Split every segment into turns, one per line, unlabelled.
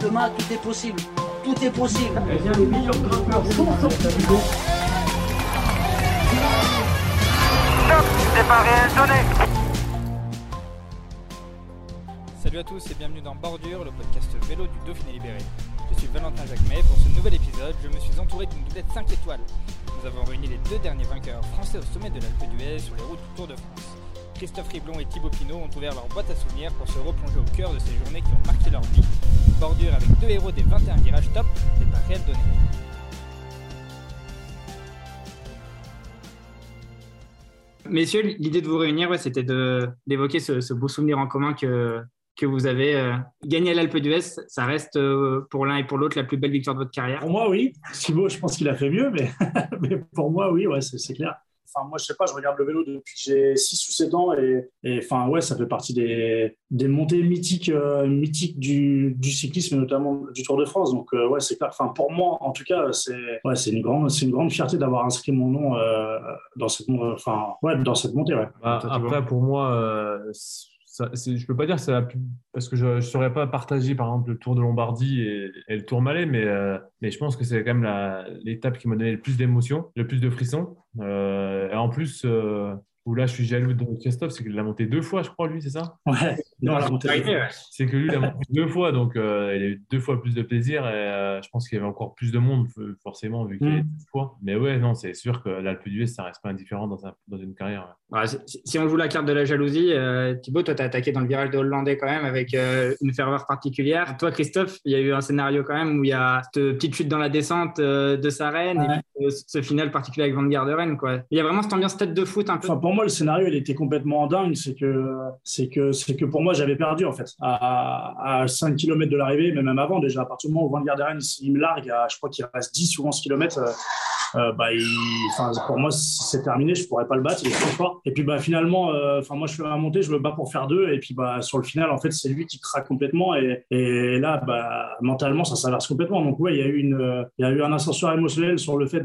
Demain, tout est possible. Tout est possible.
Salut à tous et bienvenue dans Bordure, le podcast vélo du Dauphiné Libéré. Je suis Valentin Jacquemet. Pour ce nouvel épisode, je me suis entouré d'une doublette 5 étoiles. Nous avons réuni les deux derniers vainqueurs français au sommet de l'Alpe d'Huez sur les routes du Tour de France. Christophe Riblon et Thibaut Pinot ont ouvert leur boîte à souvenirs pour se replonger au cœur de ces journées qui ont marqué. Bordure avec deux héros des 21 virages top un réel donné.
Messieurs, l'idée de vous réunir, ouais, c'était de- d'évoquer ce, ce beau souvenir en commun que, que vous avez. euh, gagné à l'Alpe d'Huez, ça reste euh, pour l'un et pour l'autre la plus belle victoire de votre carrière.
Pour moi, oui. Thibaut, je pense qu'il a fait mieux, mais, mais pour moi, oui, ouais, c'est clair. Enfin, moi, je sais pas, je regarde le vélo depuis que j'ai 6 ou 7 ans et, et enfin, ouais, ça fait partie des, des montées mythiques, euh, mythiques du, du cyclisme et notamment du Tour de France. Donc, euh, ouais, c'est clair. Enfin, pour moi, en tout cas, c'est ouais, c'est une, grande, c'est une grande fierté d'avoir inscrit mon nom euh, dans, cette, enfin, ouais, dans cette montée. Ouais.
Bah, après, pour moi, euh, ça, je peux pas dire plus. Parce que je ne saurais pas partager, par exemple, le Tour de Lombardie et, le Tour Malais, mais, euh, mais je pense que c'est quand même l'étape qui m'a donné le plus d'émotions, le plus de frissons. Euh, et en plus, euh, où là, je suis jaloux de Christophe, c'est qu'il l'a monté deux fois, je crois, lui, c'est ça?
Ouais, non, la montée.
C'est que lui, il a monté deux fois, donc euh, il a eu deux fois plus de plaisir. Et euh, je pense qu'il y avait encore plus de monde, forcément, vu qu'il
Mm.
deux fois. Mais ouais, non, c'est sûr que l'Alpe d'Huez, ça reste pas indifférent dans, un- dans une carrière. ouais.
Si, on joue la carte de la jalousie, euh, Thibaut, toi, tu as attaqué dans le virage de Hollandais quand même avec euh, une ferveur particulière. Toi, Christophe, il y a eu un scénario quand même où il y a cette petite chute dans la descente euh, de Sarenne
Ouais.
et puis, euh, ce final particulier avec Van Garderen. Quoi. Il y a vraiment cette ambiance tête de foot un peu.
Enfin, pour moi, le scénario, il était complètement dingue. C'est que, c'est que, c'est que pour moi, j'avais perdu, en fait. À, à 5 km de l'arrivée, mais même avant, déjà, à partir du moment où Van Garderen, il me largue, à, je crois qu'il reste 10 ou 11 km, euh, bah, il, pour moi, c'est terminé. Je pourrais pas le battre. Il est trop fort. Et puis, bah, finalement, euh, enfin, moi, je fais ma montée, je me bats pour faire deux. Et puis, bah, sur le final, en fait, c'est lui qui craque complètement. Et, et là, bah, mentalement, ça s'inverse complètement. Donc, ouais, il y a eu y a eu un ascenseur émotionnel sur le fait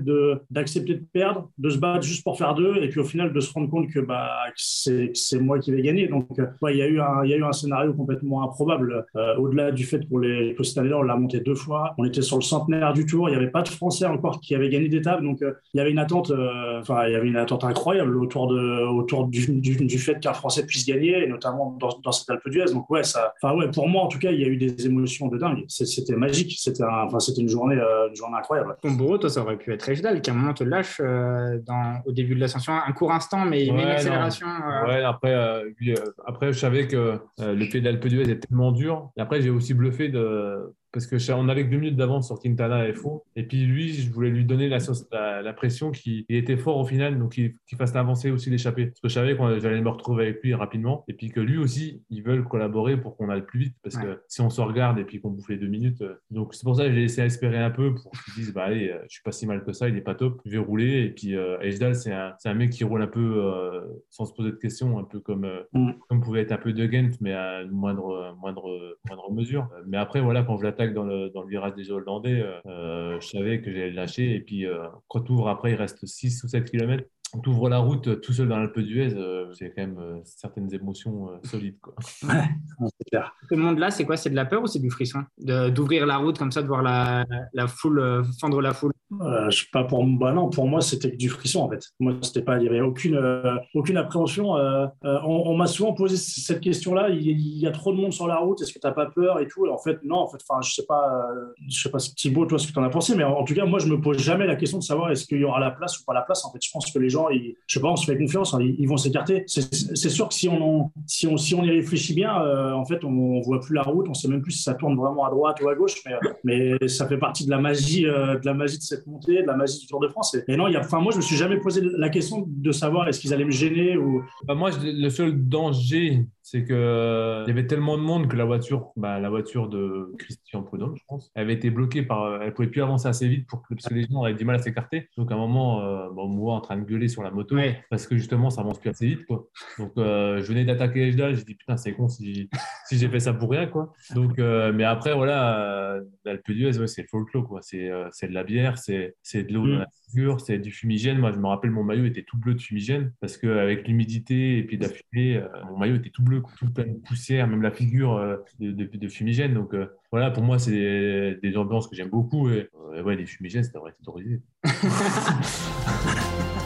d'accepter de perdre, de se battre juste pour faire deux. Et puis, au final, de se rendre compte que, bah, c'est, moi qui vais gagner. Donc, euh, ouais, il y a eu un, y a eu un scénario complètement improbable. Euh, au-delà du fait qu'on les, que on l'a monté deux fois. On était sur le centenaire du Tour. Il n'y avait pas de Français encore qui avaient gagné Donc, euh, il y avait une attente, euh, enfin, il y avait une attente incroyable autour de, autour du, du, du fait qu'un Français puisse gagner, et notamment dans, dans cette Alpe d'Huez. Donc, ouais, ça, enfin, ouais, pour moi, en tout cas, il y a eu des émotions de dingue. C'était magique. C'était, un- enfin, c'était une journée, euh, une journée incroyable.
Ton bourreau, toi, ça aurait pu être Régidal qui à un moment te lâche euh, dans, au début de l'ascension. Un court instant, mais il met une
Ouais,
accélération. euh,
Ouais, après, lui, après, je savais que euh, le pied d'Alpe d'Huez était tellement dur. Et après, j'ai aussi bluffé de. Parce que on avait que deux minutes d'avance sur Quintana et Faux. Et puis lui, je voulais lui donner la, sauce- la, la pression qu'il il était fort au final, donc qu'il fasse avancer aussi l'échappée. Parce que je savais que j'allais me retrouver avec lui rapidement. Et puis que lui aussi, ils veulent collaborer pour qu'on aille plus vite. Parce que si on se regarde et puis qu'on bouffe les deux minutes. euh, Donc c'est pour ça que j'ai laissé espérer un peu pour qu'ils disent bah allez, euh, je suis pas si mal que ça, il est pas top, je vais rouler. Et puis euh, Ejdal, c'est un, mec qui roule un peu euh, sans se poser de questions, un peu comme, euh,
Mm.
comme pouvait être un peu De Gent, mais à moindre, moindre, moindre mesure. Mais après, voilà, quand je l'attaque dans le, dans le virage des Hollandais, euh, euh, je savais que j'allais le lâcher. Et puis, euh, quand tu ouvres après, il reste 6 ou 7 km. Tu ouvres la route euh, tout seul dans l'Alpe d'Huez, euh, c'est quand même euh, certaines émotions euh, solides. Quoi.
C'est clair.
Ce monde-là, c'est quoi? C'est de la peur ou c'est du frisson? De- D'ouvrir la route comme ça, de voir la, la foule, euh, fendre la foule?
Euh, je sais pas pour bah non pour moi c'était du frisson en fait moi c'était pas il y avait aucune euh, aucune appréhension euh, euh, on, on m'a souvent posé cette question là il, il y a trop de monde sur la route est-ce que t'as pas peur et tout? Et en fait non en fait enfin je sais pas euh, je sais pas Thibaut toi ce que t'en as pensé mais en, en tout cas moi je me pose jamais la question de savoir est-ce qu'il y aura la place ou pas la place en fait je pense que les gens gens, ils, je sais pas, on se fait confiance, hein, ils, vont s'écarter. C'est sûr que si on, si on, si on y réfléchit bien, euh, en fait, on, on voit plus la route, on sait même plus si ça tourne vraiment à droite ou à gauche, mais, mais ça fait partie de la magie, euh, de la magie de cette montée, de la magie du Tour de France. Et, non, moi, je me suis jamais posé la question de savoir est-ce qu'ils allaient me gêner ou.
Bah, moi, le seul danger, c'est que euh, il y avait tellement de monde que la voiture, bah, la voiture de Christian Prudhomme, je pense, avait été bloquée par, euh, elle pouvait plus avancer assez vite pour que, parce que les gens avaient du mal à s'écarter. Donc à un moment, euh, bon, moi en train de gueuler sur la moto,
Ouais.
parce que justement, ça avance plus assez vite, quoi. Donc euh, je venais d'attaquer Ejda, j'ai dit putain, c'est con si, si j'ai fait ça pour rien, quoi. Donc, euh, mais après, voilà, euh, l'Alpe d'Huez, ouais, c'est le folklore, quoi. C'est c'est de la bière, c'est c'est de l'eau dans
Mm.
la figure, c'est du fumigène. Moi, je me rappelle, mon maillot était tout bleu de fumigène parce qu'avec l'humidité et puis de la fumée, mon maillot était tout bleu, quoi, tout plein de poussière, même la figure de, de- de fumigène. Donc voilà, pour moi, c'est des, des ambiances que j'aime beaucoup. Et euh, ouais, les fumigènes, ça devrait être autorisé.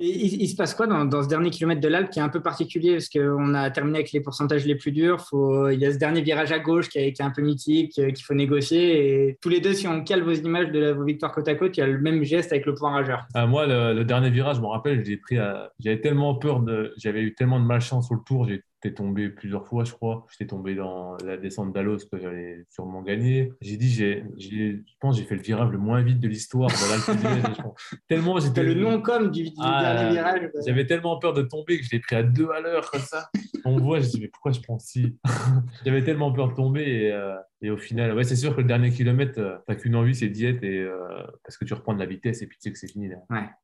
il, se passe quoi dans, ce dernier kilomètre de l'Alpe qui est un peu particulier parce qu'on a terminé avec les pourcentages les plus durs. Il y a ce dernier virage à gauche qui est, qui est un peu mythique, euh, qu'il faut négocier. Et tous les deux, si on cale vos images de vos victoires côte à côte, il y a le même geste avec le point rageur.
Ah, moi, le, dernier virage, je me rappelle, j'ai pris à- j'avais tellement peur de, j'avais eu tellement de malchance sur le tour, j'étais tombé plusieurs fois, je crois. J'étais tombé dans la descente d'Alos que j'allais sûrement gagner. J'ai dit, j'ai, j'ai- je pense, j'ai fait le virage le moins vite de l'histoire. Tellement j'étais
le non-com du, du
Ah,
dernier virage.
J'avais tellement peur de tomber que je l'ai pris à deux à l'heure comme ça. On voit, je dis mais pourquoi je prends si J'avais tellement peur de tomber et, euh, et au final, ouais, c'est sûr que le dernier kilomètre, euh, t'as qu'une envie, c'est d'y être et euh, parce que tu reprends de la vitesse et puis tu sais que c'est fini. Là.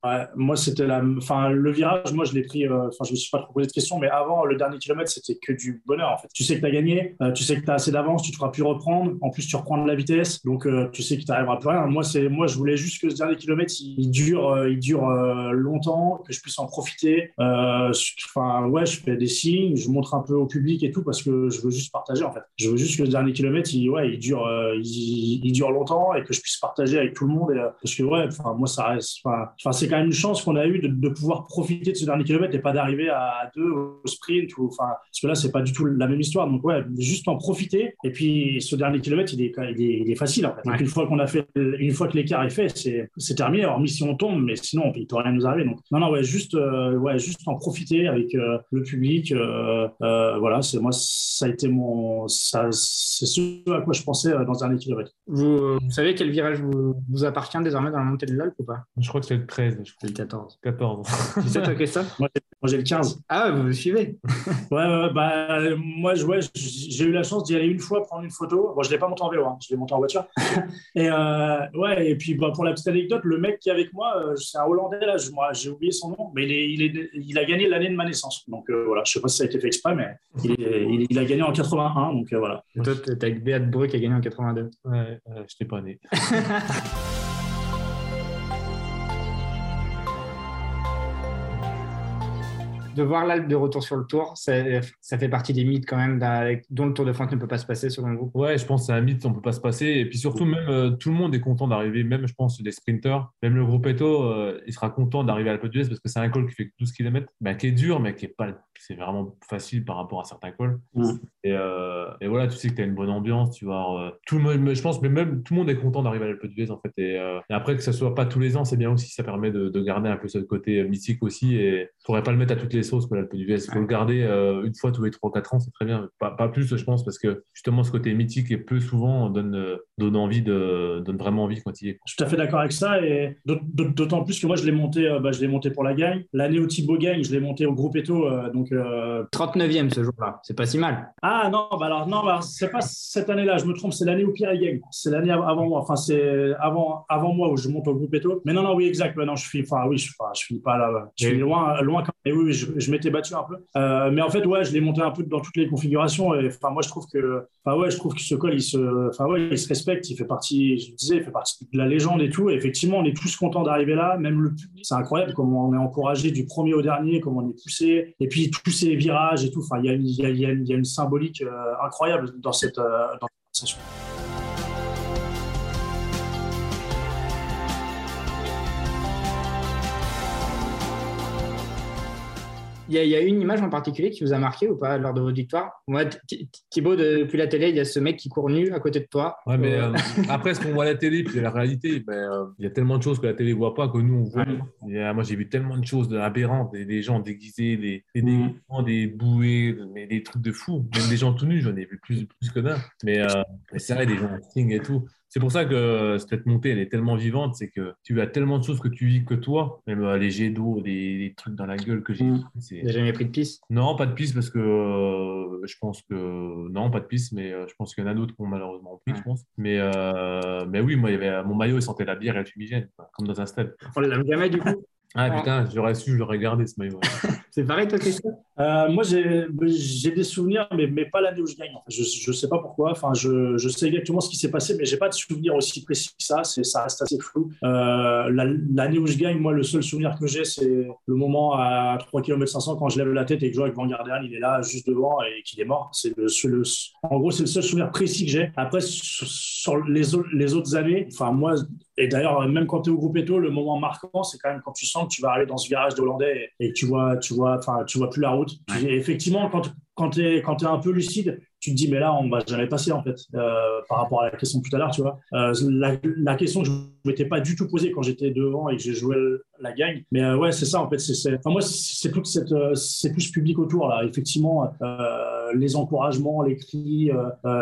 Ouais, moi, c'était la, enfin, le virage, moi, je l'ai pris, euh, enfin, je me suis pas trop posé de questions, mais avant, le dernier kilomètre, c'était que du bonheur, en fait. Tu sais que tu as gagné, euh, tu sais que tu as assez d'avance, tu te feras plus reprendre. En plus, tu reprends de la vitesse, donc euh, tu sais qu'il t'arrivera plus rien. Moi, c'est, moi, je voulais juste que ce dernier kilomètre, il, dure, euh, il dure euh, longtemps, que je puisse en profiter. Euh, Enfin, ouais, je fais des signes, je montre un peu au public et tout parce que je veux juste partager, en fait. Je veux juste que ce dernier kilomètre, il, ouais, il dure, euh, il, il dure longtemps et que je puisse partager avec tout le monde. Et, euh, parce que, ouais, enfin, moi, ça reste, enfin, c'est quand même une chance qu'on a eu de, de pouvoir profiter de ce dernier kilomètre et pas d'arriver à deux au sprint ou, enfin, parce que là, c'est pas du tout la même histoire. Donc, ouais, juste en profiter. Et puis, ce dernier kilomètre, il est, il est, il est facile, en fait. Donc, une fois qu'on a fait, une fois que l'écart est fait, c'est, c'est terminé. Hormis si on tombe, mais sinon, il peut rien nous arriver. Donc, non, non, ouais, juste, euh, ouais, juste en profiter avec le public. voilà, c'est moi, ça a été mon, ça, c'est ce à quoi je pensais euh, dans dernier kilomètre.
Vous, vous savez quel virage vous, vous appartient désormais dans la montée de l'Alpe ou pas?
Je crois que c'est le 13, je
C'est le 14.
crois. 14.
Tu sais, toi, Christophe?
Moi, j'ai- moi, j'ai le 15.
Ah, vous vous suivez
Ouais, bah, moi, je- ouais, j'ai eu la chance d'y aller une fois, prendre une photo. Bon, je l'ai pas monté en vélo, hein, je l'ai monté en voiture. et euh, ouais, et puis bah, pour la petite anecdote, le mec qui est avec moi, euh, c'est un Hollandais là, j'ai oublié son nom, mais il, est, il, est, il a gagné l'année de ma naissance. Donc euh, voilà, je sais pas si ça a été fait exprès, mais il, est- il, il a gagné en 81, donc euh, voilà.
Et toi, avec Béat Qui a gagné en 82.
Ouais, euh, je t'ai pas né.
De voir l'Alpe de retour sur le tour, ça, ça fait partie des mythes quand même dont le Tour de France ne peut pas se passer selon vous?
Ouais, je pense que c'est un mythe, on peut pas se passer. Et puis surtout, même euh, tout le monde est content d'arriver, même je pense les sprinters, même le groupe Eto, euh, il sera content d'arriver à l'Alpe d'Huez parce que c'est un col qui fait 12 km, bah, qui est dur, mais qui est pas, c'est vraiment facile par rapport à certains cols. Et, euh, et voilà, tu sais que tu as une bonne ambiance, tu vois. euh, tout le monde, je pense, mais même tout le monde est content d'arriver à l'Alpe d'Huez en fait. Et, euh, et après que ça soit pas tous les ans, c'est bien aussi, ça permet de, de garder un peu ce côté mythique aussi. Et faudrait pas le mettre à toutes les sauces, quoi, l'Alpe d'Huez. Il faut
Ouais.
le garder euh, une fois tous les 3-4 ans, c'est très bien. Pas, pas plus, je pense, parce que justement, ce côté mythique et peu souvent donne, euh, donne envie de, donne vraiment envie quand il est.
Je suis tout à fait d'accord avec ça, et d'aut- d'aut- d'autant plus que moi, je l'ai monté, euh, bah, je l'ai monté pour la gagne. L'année où Thibaut gagne, je l'ai monté au groupe Eto, euh, donc euh,
39e ce jour-là, c'est pas si mal.
Ah non, bah alors non, bah, c'est pas cette année-là, je me trompe, c'est l'année où Pierre gagne. C'est l'année av- avant moi, enfin c'est avant, avant moi où je monte au groupe Eto. Mais non, non, oui, exact. Non, je suis, enfin oui, je, enfin, je suis pas là, je suis loin, loin quand même. Et oui, oui, je, je m'étais battu un peu. Euh, mais en fait, ouais, je l'ai monté un peu dans toutes les configurations. Et enfin, moi, je trouve que, enfin ouais, je trouve que ce col, il se, enfin ouais, il se respecte, il fait partie, je le disais, il fait partie de la légende et tout. Effectivement, on est tous contents d'arriver là, même le public. C'est incroyable comment on est encouragé du premier au dernier, comment on est poussé. Et puis tous ces virages et tout. Enfin, il y a, y y y a une symbolique euh, incroyable dans cette, euh, dans cette sensation.
Il y, y a une image en particulier qui vous a marqué ou pas lors de votre victoire? Moi, Thi- Thibaut, de- depuis la télé, il y a ce mec qui court nu à côté de toi.
Ouais, mais
Euh,
euh, après, ce qu'on voit à la télé, puis la réalité, euh, il y a tellement de choses que la télé ne voit pas, que nous, on voit.
Ouais.
Moi, j'ai vu tellement de choses aberrantes, des, des gens déguisés, des, des
Mhm.
des bouées, mais des trucs de fou. Même des gens tout nus, j'en ai vu plus, plus que d'un. Mais, mais c'est vrai, des gens en string et tout. C'est pour ça que cette montée, elle est tellement vivante, c'est que tu as tellement de choses que tu vis que toi, même euh, les jets d'eau, des, des trucs dans la gueule que j'ai c'est-
J'ai jamais pris de piste?
Non, pas de piste parce que euh, je pense que non, pas de piste, mais euh, je pense qu'il y en a d'autres qui ont malheureusement pris,
Ouais.
je pense. Mais, mais oui, moi, il y avait, mon maillot, il sentait la bière et le fumigène, quoi, comme dans un stade.
On l'a jamais du coup?
Ah putain, j'aurais su, je l'aurais gardé ce maillot.
C'est pareil, toi, Christophe
Euh, moi, j'ai des souvenirs, mais, mais pas l'année où je gagne. Je ne sais pas pourquoi. Enfin, je, je sais exactement ce qui s'est passé, mais j'ai pas de souvenir aussi précis que ça. C'est- Ça reste assez flou. Euh, la- L'année où je gagne, moi, le seul souvenir que j'ai, c'est le moment à 3 km 500 quand je lève la tête et que je vois que Van Garderen, il est là juste devant et qu'il est mort. C'est le, seul- le- en gros, c'est le seul souvenir précis que j'ai. Après, sur, sur les, autres, les autres années, enfin, moi, et d'ailleurs, même quand tu es au groupe Eto, le moment marquant, c'est quand même quand tu sens que tu vas arriver dans ce virage de Hollandais et, et tu vois, tu vois, enfin, tu vois plus la route. Tu- effectivement, quand, quand tu es, es un peu lucide, tu te dis, mais là, on va jamais passer, en fait, euh, par rapport à la question tout à l'heure, tu vois. Euh, la, question que je ne m'étais pas du tout posée quand j'étais devant et que j'ai joué la gagne. Mais euh, ouais, c'est ça, en fait. enfin, moi, c'est cette, tout ce public autour, là. Effectivement, les encouragements, les cris,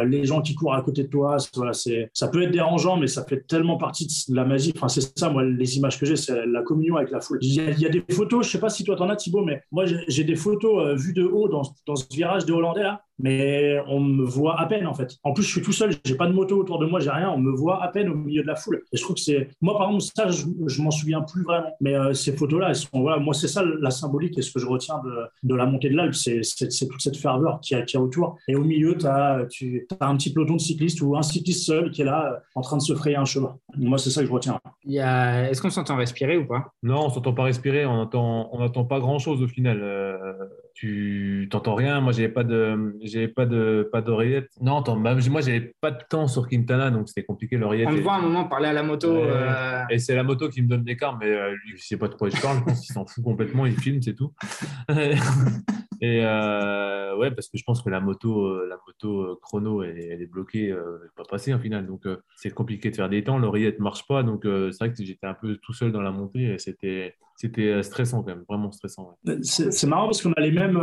les gens qui courent à côté de toi, voilà, ça peut être dérangeant, mais ça fait tellement partie de la magie. Enfin, c'est ça, moi, les images que j'ai, c'est la communion avec la foule. Il y a, des photos, je sais pas si toi t'en as, Thibaut, mais moi, j'ai des photos vues de haut dans, dans ce virage des Hollandais, là, mais on me voit à peine, en fait. En plus, je suis tout seul, j'ai pas de moto autour de moi, j'ai rien, on me voit à peine au milieu de la foule. Et je trouve que c'est, moi, par exemple, ça, je, je m'en souviens plus vraiment. Mais euh, ces photos-là, elles sont, voilà, moi, c'est ça la symbolique et ce que je retiens de, de la montée de l'Alpe, c'est toute cette ferveur qu'il y, a- qu'il y a autour. Et au milieu, tu as, tu as un petit peloton de cyclistes ou un cycliste seul qui est là euh, en train de se frayer un chemin. Moi, c'est ça que je retiens.
A... Est-ce qu'on s'entend respirer ou pas?
Non, on s'entend pas respirer, on entend, on entend pas grand chose au final. Euh, tu t'entends rien. Moi, j'avais pas de, j'avais pas de, pas d'oreillette. Non, attends, bah, moi, j'avais pas de temps sur Quintana, donc c'était compliqué l'oreillette.
On
Et-
voit un moment parler à la moto.
Ouais.
euh,
Et c'est la moto qui me donne l'écart, mais euh, lui, je sais pas de quoi je parle. Je pense qu'il s'en fout complètement. Il filme, c'est tout. et euh, ouais, parce que je pense que la moto, euh, la moto euh, chrono, elle, est- bloquée, elle peut pas passer en final. Donc c'est compliqué de faire des temps. L'oreillette marche pas, donc c'est vrai que j'étais un peu tout seul dans la montée. C'était, c'était stressant quand même, vraiment stressant.
C'est marrant parce qu'on a les mêmes,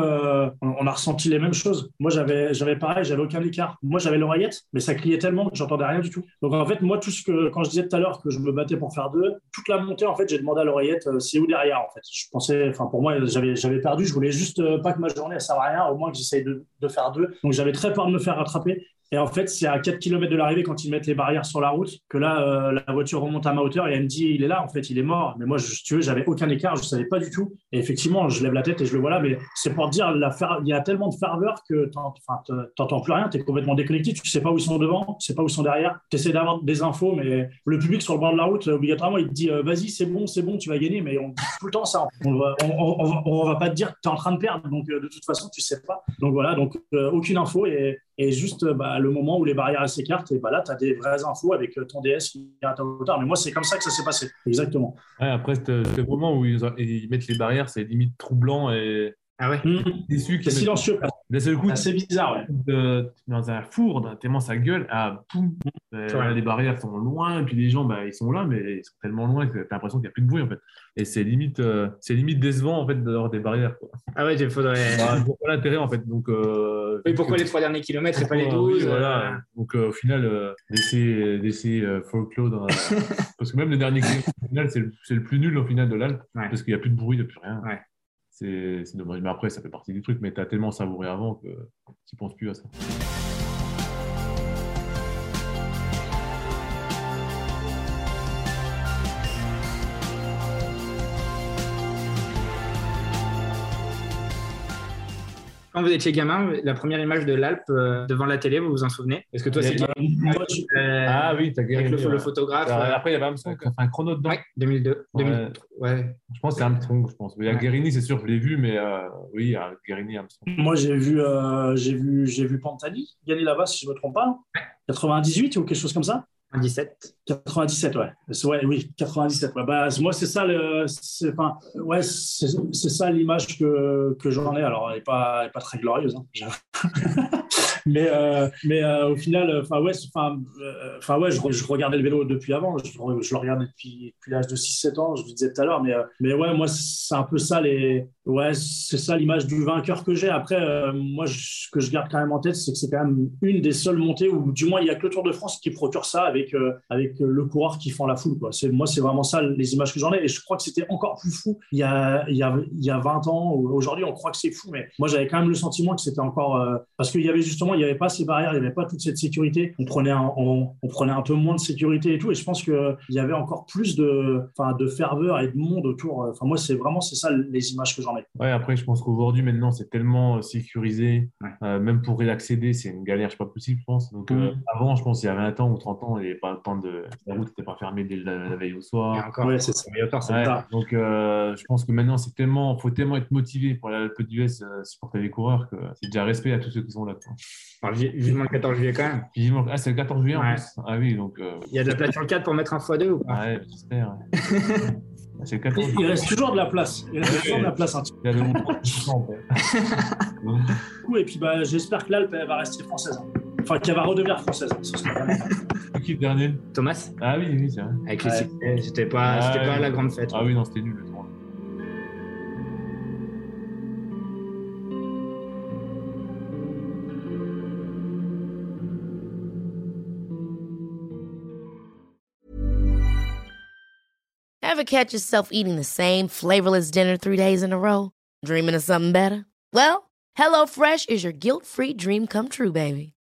on a ressenti les mêmes choses. Moi, j'avais, j'avais pareil, j'avais aucun écart. Moi, j'avais l'oreillette, mais ça criait tellement que j'entendais rien du tout. Donc, en fait, moi, tout ce que, quand je disais tout à l'heure que je me battais pour faire deux, toute la montée, en fait, j'ai demandé à l'oreillette, c'est où derrière, en fait? Je pensais, enfin, pour moi, j'avais, j'avais perdu. Je voulais juste pas que ma journée, elle serve à rien, au moins que j'essaye de, de faire deux. Donc, j'avais très peur de me faire rattraper. Et en fait, c'est à 4 km de l'arrivée, quand ils mettent les barrières sur la route, que là, euh, la voiture remonte à ma hauteur et elle me dit, il est là, en fait, il est mort. Mais moi, je, si tu veux, j'avais aucun écart, je savais pas du tout. Et effectivement, je lève la tête et je le vois là, mais c'est pour dire, il y a tellement de ferveur que te- t'entends plus rien, tu es complètement déconnecté, tu sais pas où ils sont devant, tu sais pas où ils sont derrière, tu essaies d'avoir des infos, mais le public sur le bord de la route, obligatoirement, il te dit, euh, vas-y, c'est bon, c'est bon, tu vas gagner, mais on dit tout le temps ça. On va, va, pas te dire que tu es en train de perdre, donc euh, de toute façon, tu sais pas. Donc voilà, donc euh, aucune info et, et juste bah, le moment où les barrières s'écartent, et bah, là, tu as des vraies infos avec euh, ton DS qui est à ta hauteur. Mais moi, c'est comme ça que ça s'est passé, exactement.
Ouais, après, ce moment où ils, ils mettent les barrières, c'est limite troublant et
Ah ouais
Mmh.
déçu. mettent-
silencieux,
D'un seul coup,
c'est bizarre, ouais.
de- dans un four, dans- tellement ça gueule, ah, poum, euh, les barrières sont loin, et puis les gens, bah, ils sont là, mais ils sont tellement loin que tu as l'impression qu'il n'y a plus de bruit, en fait. Et c'est limite, euh, c'est limite décevant, en fait, d'avoir des barrières. quoi.
Ah ouais, il faudrait.
Bah, l'intérêt, en fait. Donc, euh,
Oui, pourquoi les trois derniers kilomètres et pas les
Oui,
12
voilà. Donc, au final, laisser, laisser folklore Parce que même le dernier kilomètre, c'est le, plus nul, au final, de l'Alpe,
Ouais.
parce qu'il n'y a plus de bruit, il n'y a plus rien.
Ouais.
C'est dommage. Mais après, ça fait partie du truc, mais tu tellement savouré avant que tu penses plus à ça.
Quand vous étiez gamin, la première image de l'Alpe euh, devant la télé, vous vous en souvenez? Est-ce que toi, c'est
je-
euh,
Ah oui, t'as
avec le, le photographe euh,
Après, il y avait Armstrong qui a fait un chrono dedans.
ouais, 2002.
Ouais.
2003, ouais.
Je pense que c'est Armstrong, je pense. Il y a
Ouais.
Guérini, c'est sûr, je l'ai vu, mais euh, oui, il y a Guérini, Armstrong.
Moi, j'ai vu, euh, j'ai vu, j'ai vu Pantani gagner là-bas, si je ne me trompe pas. 98 ou quelque chose comme ça?
97.
97, ouais. ouais. Oui, 97. Ouais. Bah, moi, c'est ça, enfin, ouais, c'est, ça l'image que, que j'en ai. Alors, elle n'est pas, pas très glorieuse. Hein, mais euh, mais euh, au final, enfin ouais, euh, enfin ouais, je, je, regardais le vélo depuis avant. Je, je le regardais depuis, depuis l'âge de 6-7 ans. Je vous disais tout à l'heure, mais mais ouais, moi c'est un peu ça les ouais, c'est ça l'image du vainqueur que j'ai. Après, moi, ce que je garde quand même en tête, c'est que c'est quand même une des seules montées où, du moins, il y a que le Tour de France qui procure ça avec avec le coureur qui fend la foule. Quoi. C'est moi, c'est vraiment ça les images que j'en ai. Et je crois que c'était encore plus fou il y a il y a il y a 20 ans. Aujourd'hui, on croit que c'est fou, mais moi, j'avais quand même le sentiment que c'était encore parce qu'il y avait justement il n'y avait pas ces barrières, il n'y avait pas toute cette sécurité. On prenait, un, on, prenait un peu moins de sécurité et tout. Et je pense qu'il y avait encore plus de, de ferveur et de monde autour. Enfin, moi, c'est vraiment c'est ça les images que j'en ai.
Ouais, après, je pense qu'aujourd'hui, maintenant, c'est tellement euh, sécurisé. Euh, même pour y accéder, c'est une galère, je pas possible, je pense. Donc, euh, mmh. avant, je pense, il y avait un temps ou 30 ans, il n'y avait pas le temps La route n'était pas fermée dès la, veille au soir.
encore, ouais, c'est ça.
donc, je pense que maintenant, c'est tellement. faut tellement être motivé pour à l'Alpe d'Huez, supporter les coureurs, que c'est déjà respect à tous ceux qui sont là.
vivement le 14 juillet quand même.
Ah, c'est le 14 juillet en plus. Ah oui, donc. Euh,
Il y a de la place sur le 4 pour mettre un x2 ou pas?
Ouais, j'espère.
c'est le 14 Il reste toujours de la place. Il reste toujours de la place. Hein. Il y a de Et puis bah, j'espère que l'Alpe va rester française. Hein. Enfin, qu'elle va redevenir française. Ce
Qui le dernier
Thomas
Ah oui, oui, c'est vrai.
Avec les c'était pas, ah, pas la grande fête.
Ah oui, non, c'était nul.
Ever catch yourself eating the same flavorless dinner three days in a row? Dreaming of something better? Well, HelloFresh is your guilt-free dream come true, baby.